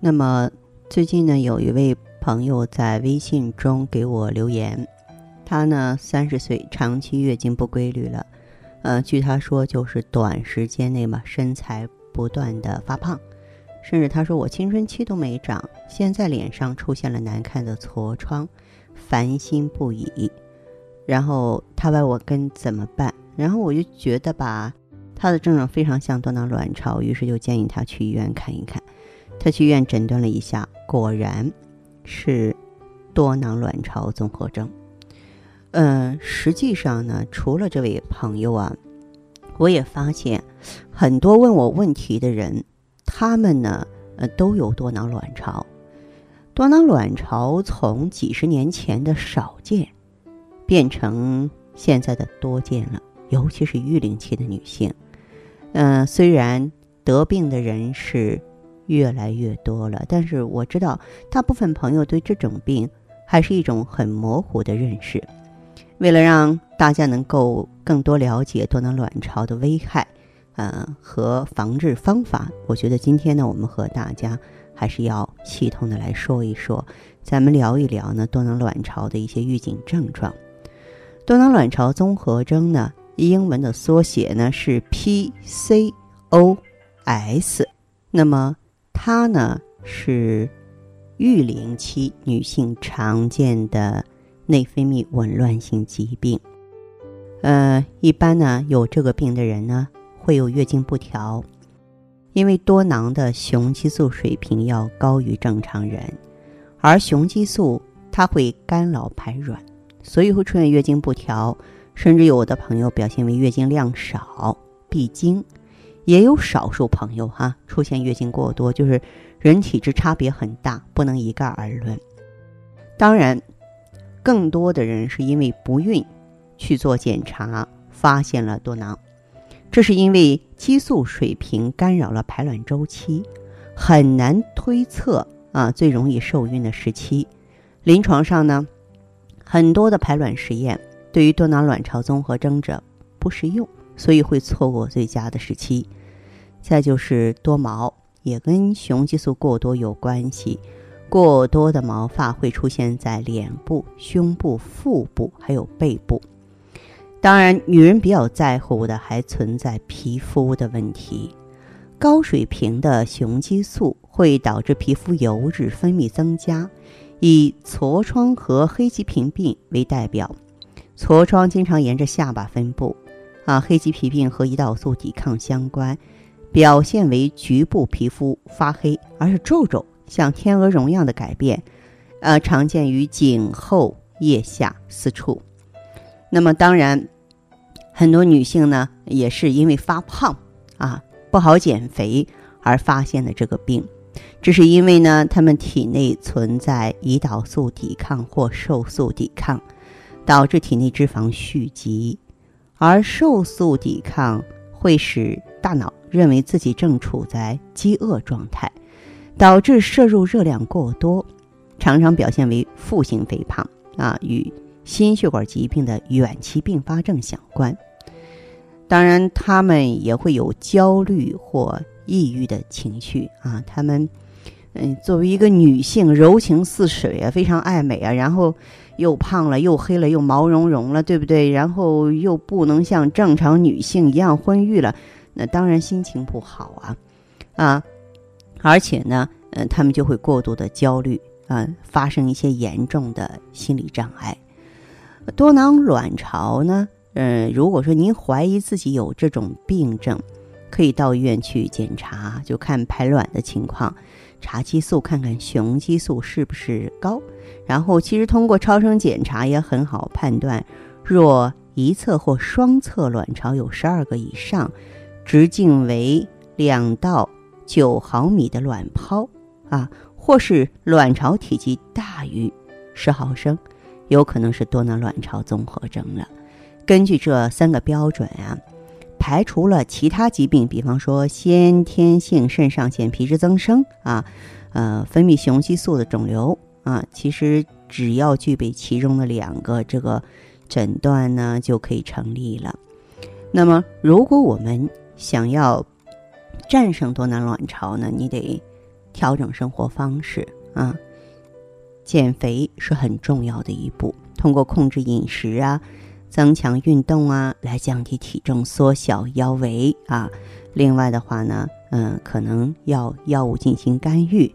那么最近呢，有一位朋友在微信中给我留言，他呢三十岁，长期月经不规律了，呃，据他说就是短时间内嘛，身材不断的发胖，甚至他说我青春期都没长，现在脸上出现了难看的痤疮，烦心不已。然后他问我跟怎么办，然后我就觉得吧，他的症状非常像多囊卵巢，于是就建议他去医院看一看。他去医院诊断了一下，果然是多囊卵巢综合征。嗯，实际上呢，除了这位朋友啊，我也发现很多问我问题的人，他们呢，呃，都有多囊卵巢。多囊卵巢从几十年前的少见，变成现在的多见了，尤其是育龄期的女性。嗯，虽然得病的人是。越来越多了，但是我知道大部分朋友对这种病还是一种很模糊的认识。为了让大家能够更多了解多囊卵巢的危害，呃和防治方法，我觉得今天呢，我们和大家还是要系统的来说一说，咱们聊一聊呢多囊卵巢的一些预警症状。多囊卵巢综合征呢，英文的缩写呢是 PCOS，那么。它呢是育龄期女性常见的内分泌紊乱性疾病。呃，一般呢有这个病的人呢会有月经不调，因为多囊的雄激素水平要高于正常人，而雄激素它会干扰排卵，所以会出现月经不调，甚至有的朋友表现为月经量少、闭经。也有少数朋友哈出现月经过多，就是人体质差别很大，不能一概而论。当然，更多的人是因为不孕去做检查，发现了多囊，这是因为激素水平干扰了排卵周期，很难推测啊最容易受孕的时期。临床上呢，很多的排卵实验对于多囊卵巢综合征者不适用，所以会错过最佳的时期。再就是多毛，也跟雄激素过多有关系。过多的毛发会出现在脸部、胸部、腹部，还有背部。当然，女人比较在乎的还存在皮肤的问题。高水平的雄激素会导致皮肤油脂分泌增加，以痤疮和黑棘皮病为代表。痤疮经常沿着下巴分布，啊，黑棘皮病和胰岛素抵抗相关。表现为局部皮肤发黑，而是皱皱像天鹅绒样的改变，呃，常见于颈后腋下四处。那么，当然，很多女性呢，也是因为发胖啊，不好减肥而发现的这个病。这是因为呢，她们体内存在胰岛素抵抗或瘦素抵抗，导致体内脂肪蓄积，而瘦素抵抗会使大脑。认为自己正处在饥饿状态，导致摄入热量过多，常常表现为腹型肥胖啊，与心血管疾病的远期并发症相关。当然，他们也会有焦虑或抑郁的情绪啊。他们，嗯，作为一个女性，柔情似水啊，非常爱美啊，然后又胖了，又黑了，又毛茸茸了，对不对？然后又不能像正常女性一样婚育了。那当然心情不好啊，啊，而且呢，嗯，他们就会过度的焦虑啊，发生一些严重的心理障碍。多囊卵巢呢，嗯，如果说您怀疑自己有这种病症，可以到医院去检查，就看排卵的情况，查激素，看看雄激素是不是高。然后，其实通过超声检查也很好判断，若一侧或双侧卵巢有十二个以上。直径为两到九毫米的卵泡啊，或是卵巢体积大于十毫升，有可能是多囊卵巢综合征了。根据这三个标准啊，排除了其他疾病，比方说先天性肾上腺皮质增生啊，呃，分泌雄激素的肿瘤啊，其实只要具备其中的两个，这个诊断呢就可以成立了。那么，如果我们想要战胜多囊卵巢呢，你得调整生活方式啊。减肥是很重要的一步，通过控制饮食啊、增强运动啊，来降低体重、缩小腰围啊。另外的话呢，嗯，可能要药物进行干预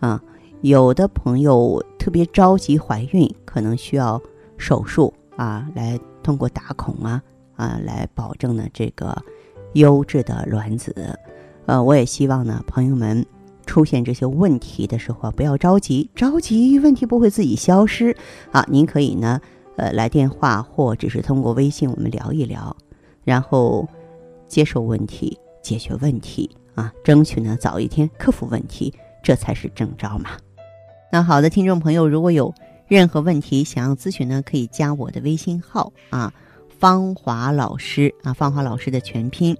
啊。有的朋友特别着急怀孕，可能需要手术啊，来通过打孔啊啊，来保证呢这个优质的卵子。呃，我也希望呢，朋友们。出现这些问题的时候，不要着急，着急问题不会自己消失啊！您可以呢，呃，来电话或者是通过微信我们聊一聊，然后接受问题，解决问题啊，争取呢早一天克服问题，这才是正招嘛。那好的，听众朋友，如果有任何问题想要咨询呢，可以加我的微信号啊，芳华老师啊，芳华老师的全拼，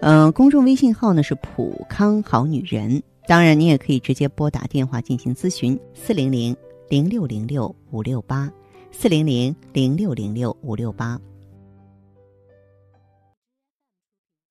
嗯，公众微信号呢是普康好女人。当然，你也可以直接拨打电话进行咨询，四零零零六零六五六八，四零零零六零六五六八。